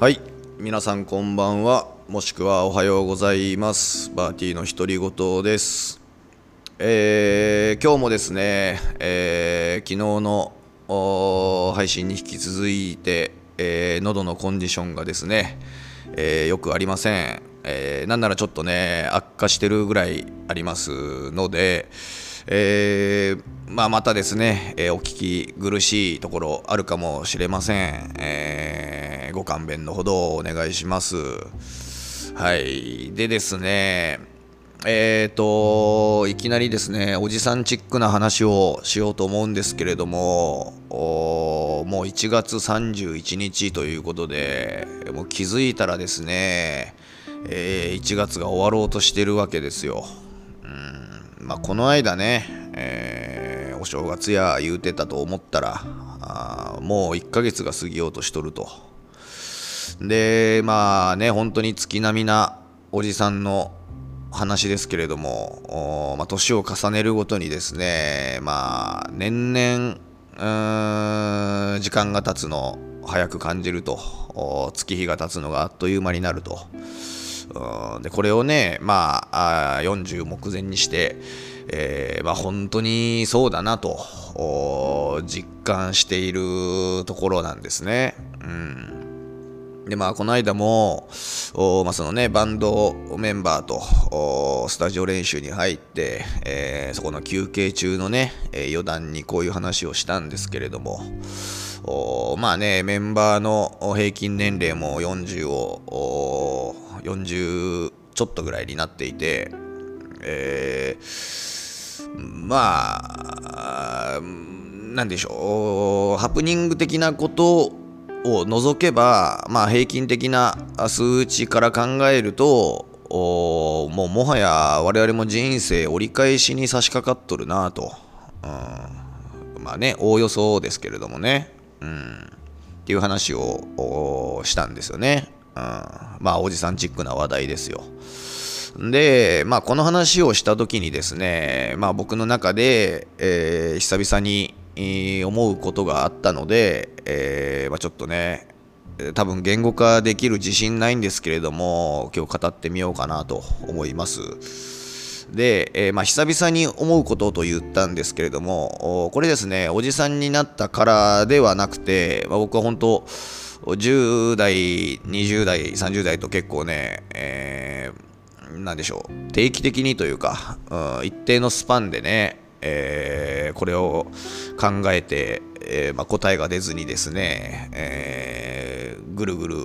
はい。皆さんこんばんは。もしくはおはようございます。バーティーの独り言です。えー、今日もですね、えー、昨日の配信に引き続いて、えー、喉のコンディションがですね、えー、よくありません、えー、なんならちょっとね悪化してるぐらいありますので、えー、まあ、またですね、え、お聞き苦しいところあるかもしれません、えー、ご勘弁のほどお願いします。はい。でですねえーといきなりですねおじさんチックな話をしようと思うんですけれどももう1月31日ということでもう気づいたらですね、えー、1月が終わろうとしてるわけですよ。うん。まあ、この間ね、えー、お正月や言うてたと思ったらあもう1ヶ月が過ぎようとしとると。でまあね本当に月並みなおじさんの話ですけれども、まあ、年を重ねるごとにですねまあ年々時間が経つの早く感じると月日が経つのがあっという間になると。でこれをね、まあ、あ40目前にして、えーまあ、本当にそうだなと実感しているところなんですね。うんでまあ、この間も、まあそのね、バンドメンバーとスタジオ練習に入って、えー、そこの休憩中のね、えー、余談にこういう話をしたんですけれども、まあね、メンバーの平均年齢も40を40ちょっとぐらいになっていて、えー、まあ、なんでしょう、ハプニング的なことを除けば、まあ、平均的な数値から考えると、もうもはや我々も人生折り返しに差し掛かっとるなと、うん、まあねおおよそですけれどもね、うん、っていう話をしたんですよね。うん、まあおじさんチックな話題ですよ。で、まあこの話をした時にですね、まあ僕の中で、えー、久々に、思うことがあったので、えー、まあ、ちょっとね、多分言語化できる自信ないんですけれども、今日語ってみようかなと思います。で、えー、まあ、久々に思うことと言ったんですけれども、これですね、おじさんになったからではなくて、まあ、僕は本当、10代、20代、30代と結構ね、えー、でしょう、定期的にというか、うん、一定のスパンでね、えー、これを考えて、えーまあ、答えが出ずにですね、えー、ぐるぐる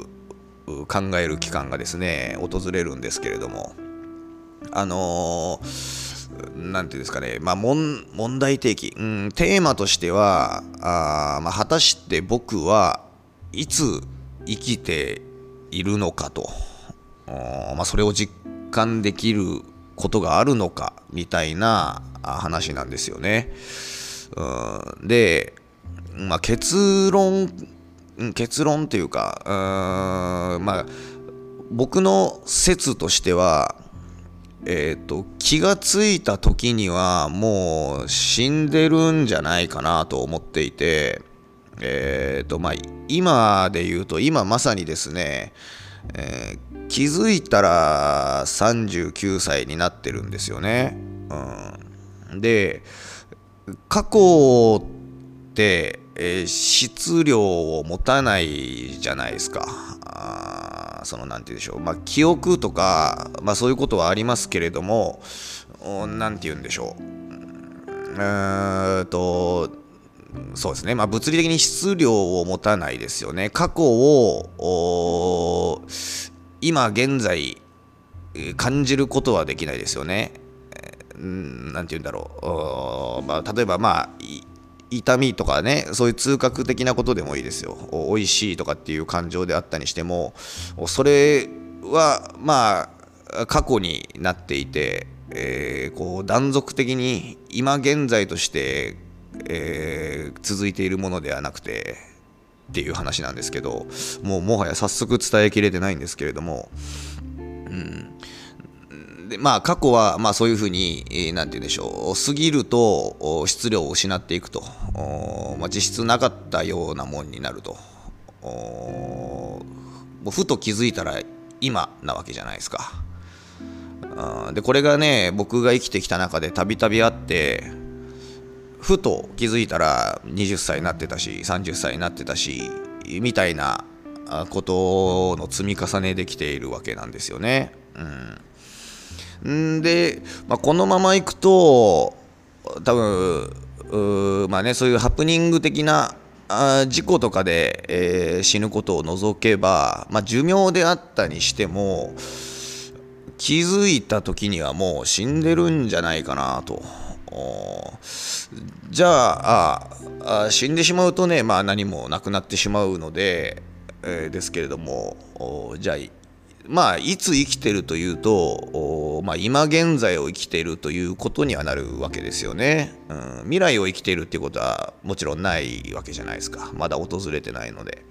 考える期間がですね、訪れるんですけれども、あのー、なんていうんですかね、まあ、問題提起、うん、テーマとしては、あまあ、果たして僕はいつ生きているのかと、まあ、それを実感できることがあるのかみたいな話なんですよね。うん、で、まあ、結論結論というかうん、まあ、僕の説としては、えーと、気がついた時にはもう死んでるんじゃないかなと思っていて、えーとまあ、今で言うと今まさにですね、えー、気づいたら39歳になってるんですよね。うん、で過去って、えー、質量を持たないじゃないですか。あその何て言うんでしょう、まあ、記憶とか、まあ、そういうことはありますけれども何て言うんでしょう。えーとそうですね、まあ、物理的に質量を持たないですよね。過去を今現在感じることはできないですよね。何て言うんだろう、まあ、例えばまあ痛みとかねそういう痛覚的なことでもいいですよ美味しいとかっていう感情であったにしてもそれはまあ過去になっていて、えー、こう断続的に今現在としてえー、続いているものではなくてっていう話なんですけどもうもはや早速伝えきれてないんですけれども、うん、でまあ過去はまあそういうふうに何て言うんでしょう過ぎると質量を失っていくと、まあ、実質なかったようなもんになると。もうふと気づいたら今なわけじゃないですか。でこれがね僕が生きてきた中でたびたびあってふと気づいたら20歳になってたし30歳になってたしみたいなことの積み重ねできているわけなんですよね。うん、で、まあ、このままいくと多分まあねそういうハプニング的なあ事故とかで、えー、死ぬことを除けば、まあ、寿命であったにしても気づいた時にはもう死んでるんじゃないかなと。じゃああ死んでしまうとね、まあ、何もなくなってしまうので、えー、ですけれどもじゃあまあいつ生きてるというと、まあ、今現在を生きているということにはなるわけですよね、うん、未来を生きているっていうことはもちろんないわけじゃないですか。まだ訪れてないので。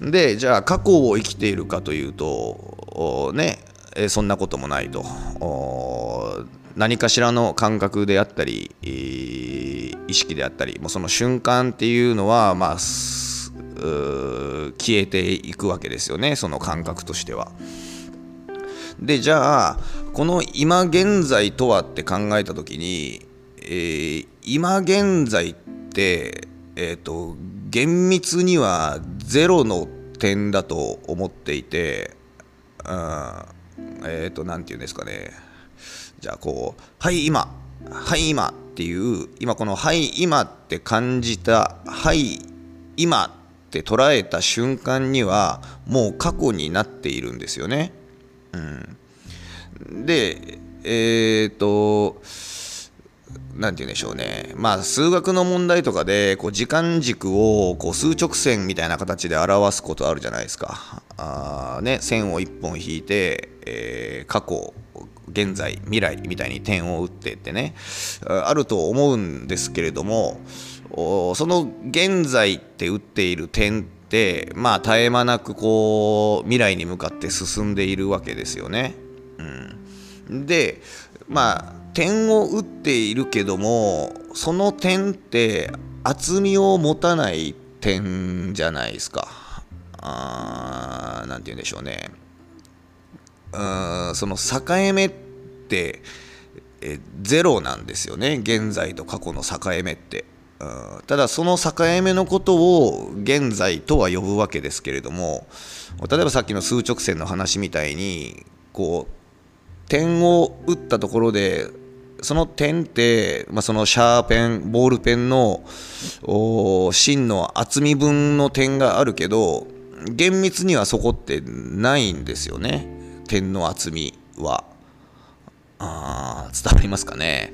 でじゃあ過去を生きているかというとねそんなこともないと。何かしらの感覚であったり意識であったりもうその瞬間っていうのはまあ消えていくわけですよねその感覚としては。でじゃあこの今現在とはって考えた時に、えー、今現在って、えーと、厳密にはゼロの点だと思っていて、うん、えっ、ー、と何て言うんですかねじゃあこう「はい今」「はい今」っていう今この「はい今」って感じた「はい今」って捉えた瞬間にはもう過去になっているんですよね。うん、でえっ、ー、と何て言うんでしょうねまあ数学の問題とかでこう時間軸をこう数直線みたいな形で表すことあるじゃないですか。あね、線を1本引いて、えー、過去現在未来みたいに点を打ってってねあると思うんですけれどもその現在って打っている点ってまあ絶え間なくこう未来に向かって進んでいるわけですよね。うん、でまあ点を打っているけどもその点って厚みを持たない点じゃないですか。あーなんて言うんでしょうね。うんその境目ってえゼロなんですよね現在と過去の境目って。ただその境目のことを現在とは呼ぶわけですけれども例えばさっきの数直線の話みたいにこう点を打ったところでその点って、まあ、そのシャーペンボールペンの芯の厚み分の点があるけど厳密にはそこってないんですよね点の厚みはあ伝わりますかね。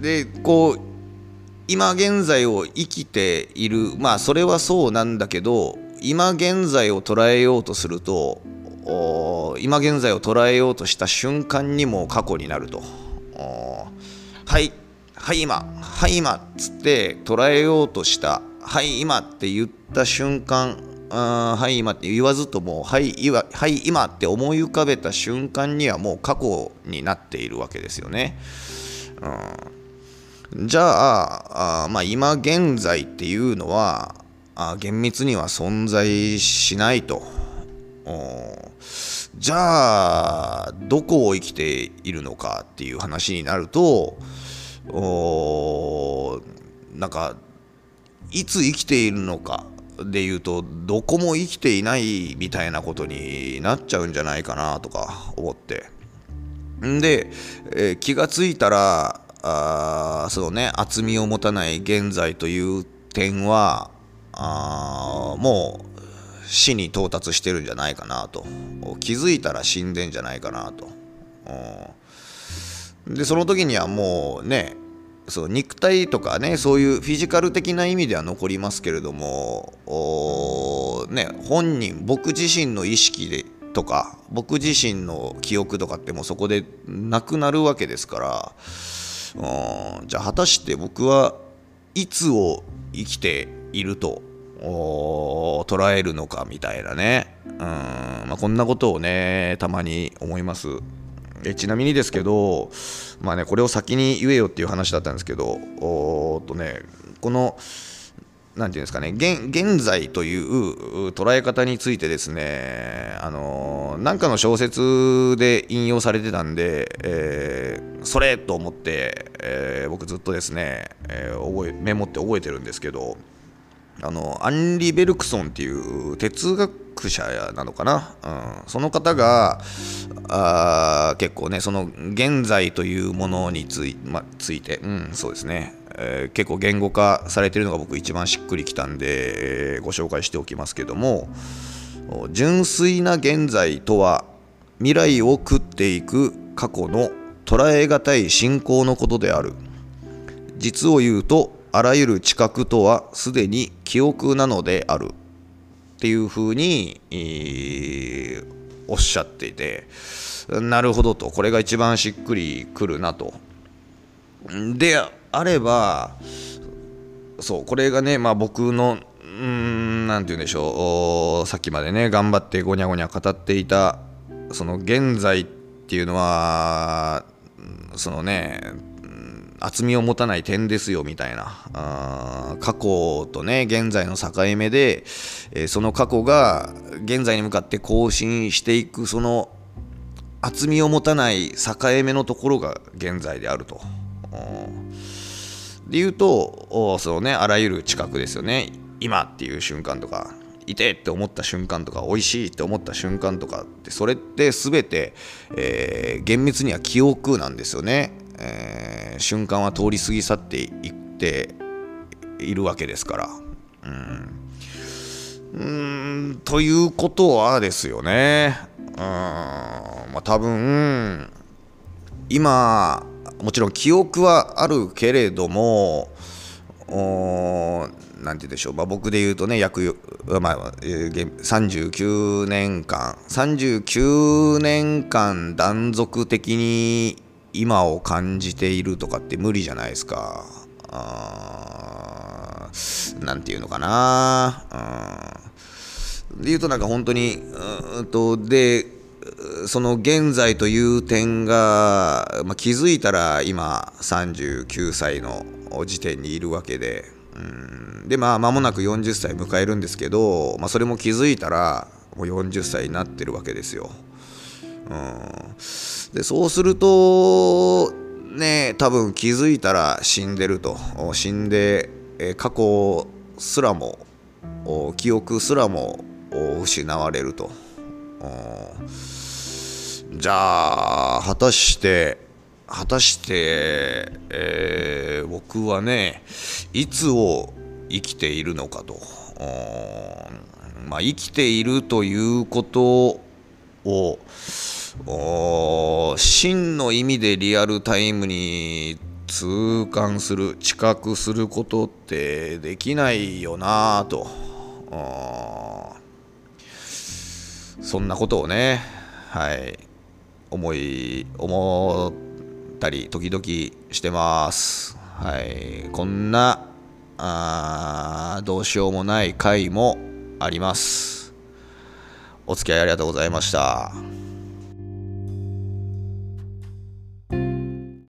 でこう今現在を生きているまあそれはそうなんだけど今現在を捉えようとすると今現在を捉えようとした瞬間にも過去になると。はいはい今はい今っつって捉えようとしたはい今って言った瞬間あはい今って言わずともはい今はい今って思い浮かべた瞬間にはもう過去になっているわけですよね。うん、じゃああ、まあ、今現在っていうのはあ厳密には存在しないと。じゃあどこを生きているのかっていう話になるとなんかいつ生きているのかで言うとどこも生きていないみたいなことになっちゃうんじゃないかなとか思って。んで、えー、気がついたらあそのね厚みを持たない現在という点はあもう死に到達してるんじゃないかなと。気づいたら死んでんじゃないかなと。でその時にはもうねそう肉体とかねそういうフィジカル的な意味では残りますけれどもね本人僕自身の意識でとか僕自身の記憶とかってもうそこでなくなるわけですからじゃあ果たして僕はいつを生きていると捉えるのかみたいなね。うん、まあ、こんなことをねたまに思います。えちなみにですけどまあねこれを先に言えよっていう話だったんですけどおっとねこのなんていうんですかね現現在という捉え方についてですねあのなんかの小説で引用されてたんで、えー、それと思って、えー、僕ずっとですね、えー、覚えメモって覚えてるんですけどあのアンリ・ベルクソンっていう哲学者なのかな、うん、その方があ結構ねその現在というものについ,、ま、ついて、うん、そうですね、えー、結構言語化されてるのが僕一番しっくりきたんで、えー、ご紹介しておきますけども純粋な現在とは未来を食っていく過去の捉え難い信仰のことである。実を言うとあらゆる知覚とはすでに記憶なのである。っていうふうに、おっしゃっていてなるほどと。これが一番しっくりくるなと。であればそうこれがねまあ僕のうん何て言うんでしょう。さっきまでね頑張ってごにゃごにゃ語っていたその現在っていうのはそのね厚みを持たない点ですよみたいな。あ過去とね現在の境目で、えー、その過去が現在に向かって更新していくその厚みを持たない境目のところが現在であると。で言うとそのねあらゆる知覚ですよね。今っていう瞬間とかいてって思った瞬間とか美味しいって思った瞬間とかってそれって全て、えー、厳密には記憶なんですよね。えー、瞬間は通り過ぎ去っていっているわけですから。うん。ん。ということはですよね、うん。まあ、多分今もちろん記憶はあるけれども何て言うんでしょう、まあ、僕で言うとね約、まあ、39年間39年間断続的に今を感じているとかって無理じゃないですか。あー何て言うのかな。で言うとなんか本当にうんとでその現在という点が、まあ、気づいたら今39歳の時点にいるわけで、うん、でまあ間もなく40歳迎えるんですけど、まあ、それも気づいたらもう40歳になってるわけですよ。うん、でそうするとね多分気づいたら死んでると。死んで、え過去すらも記憶すらも失われると。じゃあ果たして果たして、えー、僕はねいつを生きているのかと。まあ生きているということを真の意味でリアルタイムに痛感する知覚することってできないよなと。そんなことをねはい思い思ったり時々してます。はい。こんなあどうしようもない回もあります。お付き合いありがとうございました。